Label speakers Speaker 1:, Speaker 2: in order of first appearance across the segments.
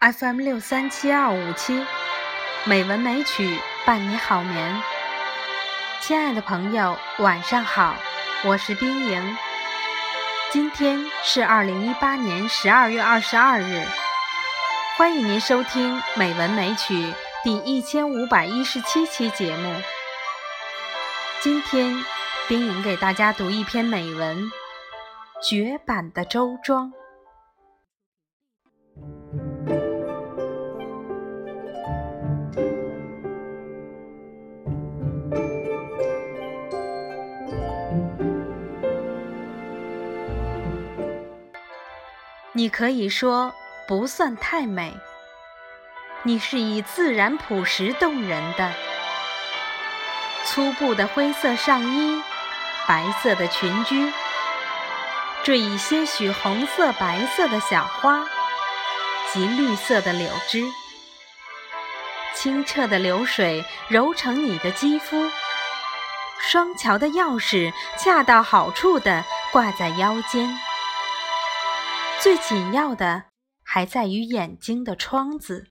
Speaker 1: FM 六三七二五七，美文美曲伴你好眠。亲爱的朋友，晚上好，我是冰莹。今天是二零一八年十二月二十二日，欢迎您收听《美文美曲》第一千五百一十七期节目。今天，冰莹给大家读一篇美文《绝版的周庄》。你可以说不算太美，你是以自然朴实动人的粗布的灰色上衣，白色的裙裾，缀以些许红色、白色的小花及绿色的柳枝，清澈的流水揉成你的肌肤，双桥的钥匙恰到好处地挂在腰间。最紧要的还在于眼睛的窗子，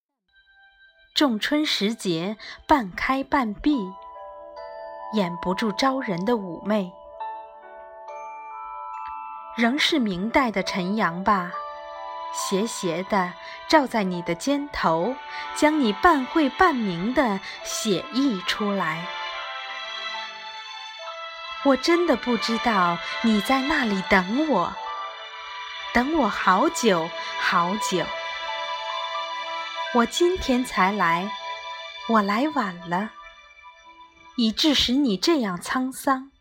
Speaker 1: 仲春时节半开半闭，掩不住招人的妩媚。仍是明代的晨阳吧，斜斜的照在你的肩头，将你半晦半明的写意出来。我真的不知道你在那里等我。等我好久好久，我今天才来，我来晚了，以致使你这样沧桑。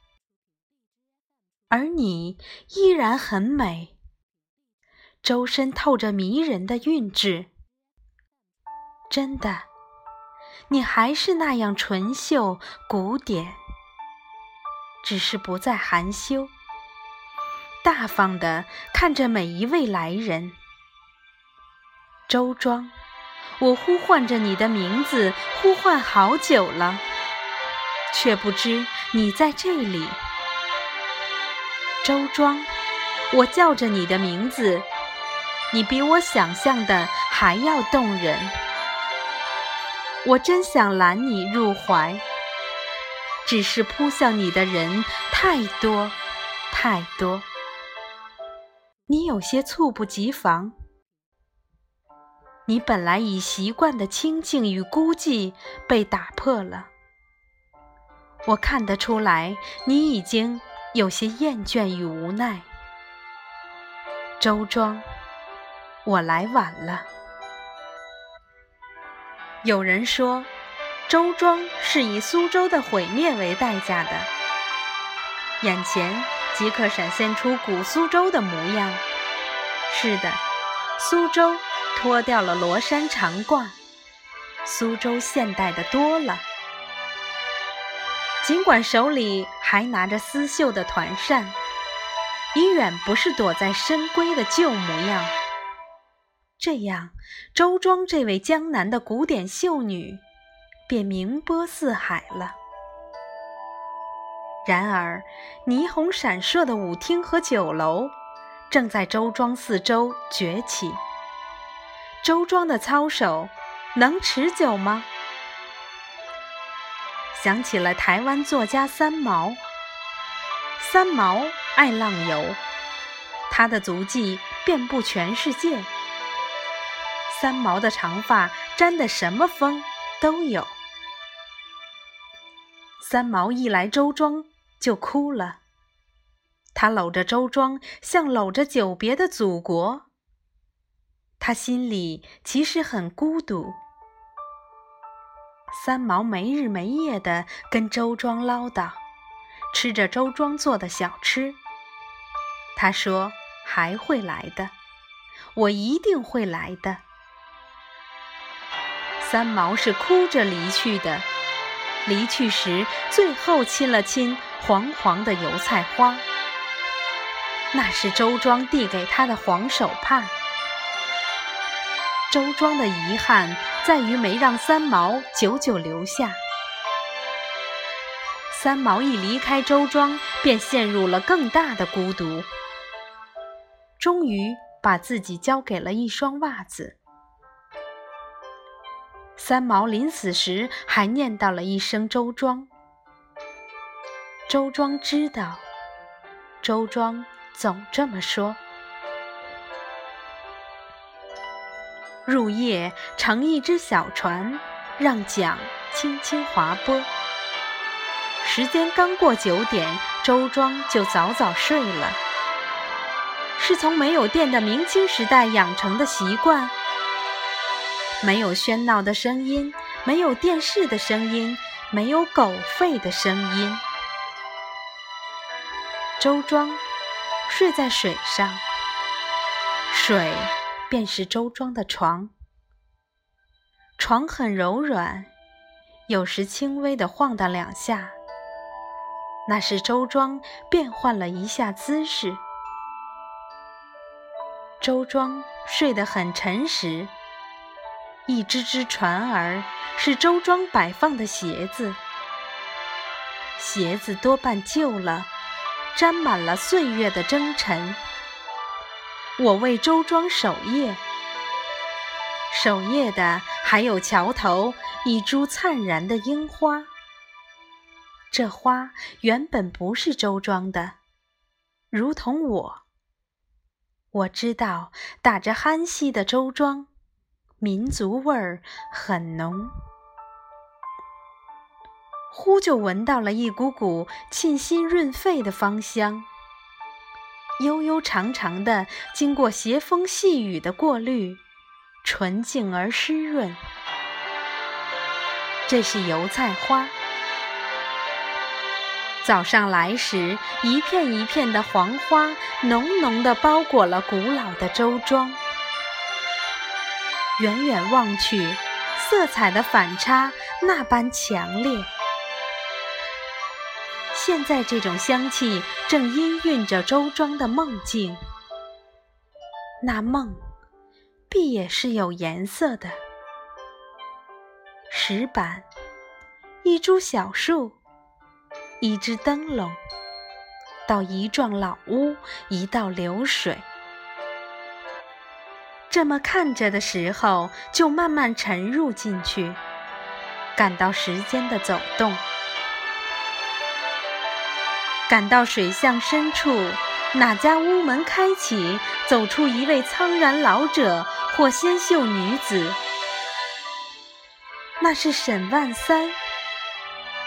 Speaker 1: 而你依然很美，周身透着迷人的韵致。真的，你还是那样纯秀古典，只是不再含羞。大方地看着每一位来人，周庄，我呼唤着你的名字，呼唤好久了，却不知你在这里。周庄，我叫着你的名字，你比我想象的还要动人。我真想揽你入怀，只是扑向你的人太多，太多。你有些猝不及防，你本来已习惯的清静与孤寂被打破了。我看得出来，你已经有些厌倦与无奈。周庄，我来晚了。有人说，周庄是以苏州的毁灭为代价的。眼前。即刻闪现出古苏州的模样。是的，苏州脱掉了罗衫长褂，苏州现代的多了。尽管手里还拿着丝绣的团扇，已远不是躲在深闺的旧模样。这样，周庄这位江南的古典秀女，便名播四海了。然而，霓虹闪烁的舞厅和酒楼正在周庄四周崛起。周庄的操守能持久吗？想起了台湾作家三毛。三毛爱浪游，他的足迹遍布全世界。三毛的长发沾的什么风都有。三毛一来周庄。就哭了。他搂着周庄，像搂着久别的祖国。他心里其实很孤独。三毛没日没夜地跟周庄唠叨，吃着周庄做的小吃。他说：“还会来的，我一定会来的。”三毛是哭着离去的。离去时，最后亲了亲黄黄的油菜花，那是周庄递给他的黄手帕。周庄的遗憾在于没让三毛久久留下。三毛一离开周庄，便陷入了更大的孤独，终于把自己交给了一双袜子。三毛临死时还念叨了一声“周庄”。周庄知道，周庄总这么说。入夜乘一只小船，让桨轻轻划拨。时间刚过九点，周庄就早早睡了。是从没有电的明清时代养成的习惯。没有喧闹的声音，没有电视的声音，没有狗吠的声音。周庄睡在水上，水。便是周庄的床，床很柔软，有时轻微的晃荡两下。那是周庄变换了一下姿势。周庄睡得很沉实。一只只船儿是周庄摆放的鞋子，鞋子多半旧了，沾满了岁月的征尘。我为周庄守夜，守夜的还有桥头一株灿然的樱花。这花原本不是周庄的，如同我。我知道打着酣息的周庄，民族味儿很浓。忽就闻到了一股股沁心润肺的芳香。悠悠长长的，经过斜风细雨的过滤，纯净而湿润。这是油菜花。早上来时，一片一片的黄花，浓浓的包裹了古老的周庄。远远望去，色彩的反差那般强烈。现在这种香气正氤氲着周庄的梦境，那梦必也是有颜色的。石板，一株小树，一只灯笼，到一幢老屋，一道流水。这么看着的时候，就慢慢沉入进去，感到时间的走动。赶到水巷深处，哪家屋门开启，走出一位苍然老者或纤秀女子？那是沈万三，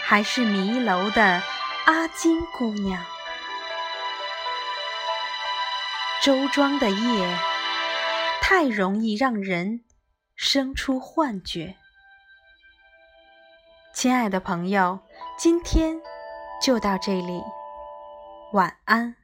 Speaker 1: 还是迷楼的阿金姑娘？周庄的夜，太容易让人生出幻觉。亲爱的朋友，今天就到这里。晚安。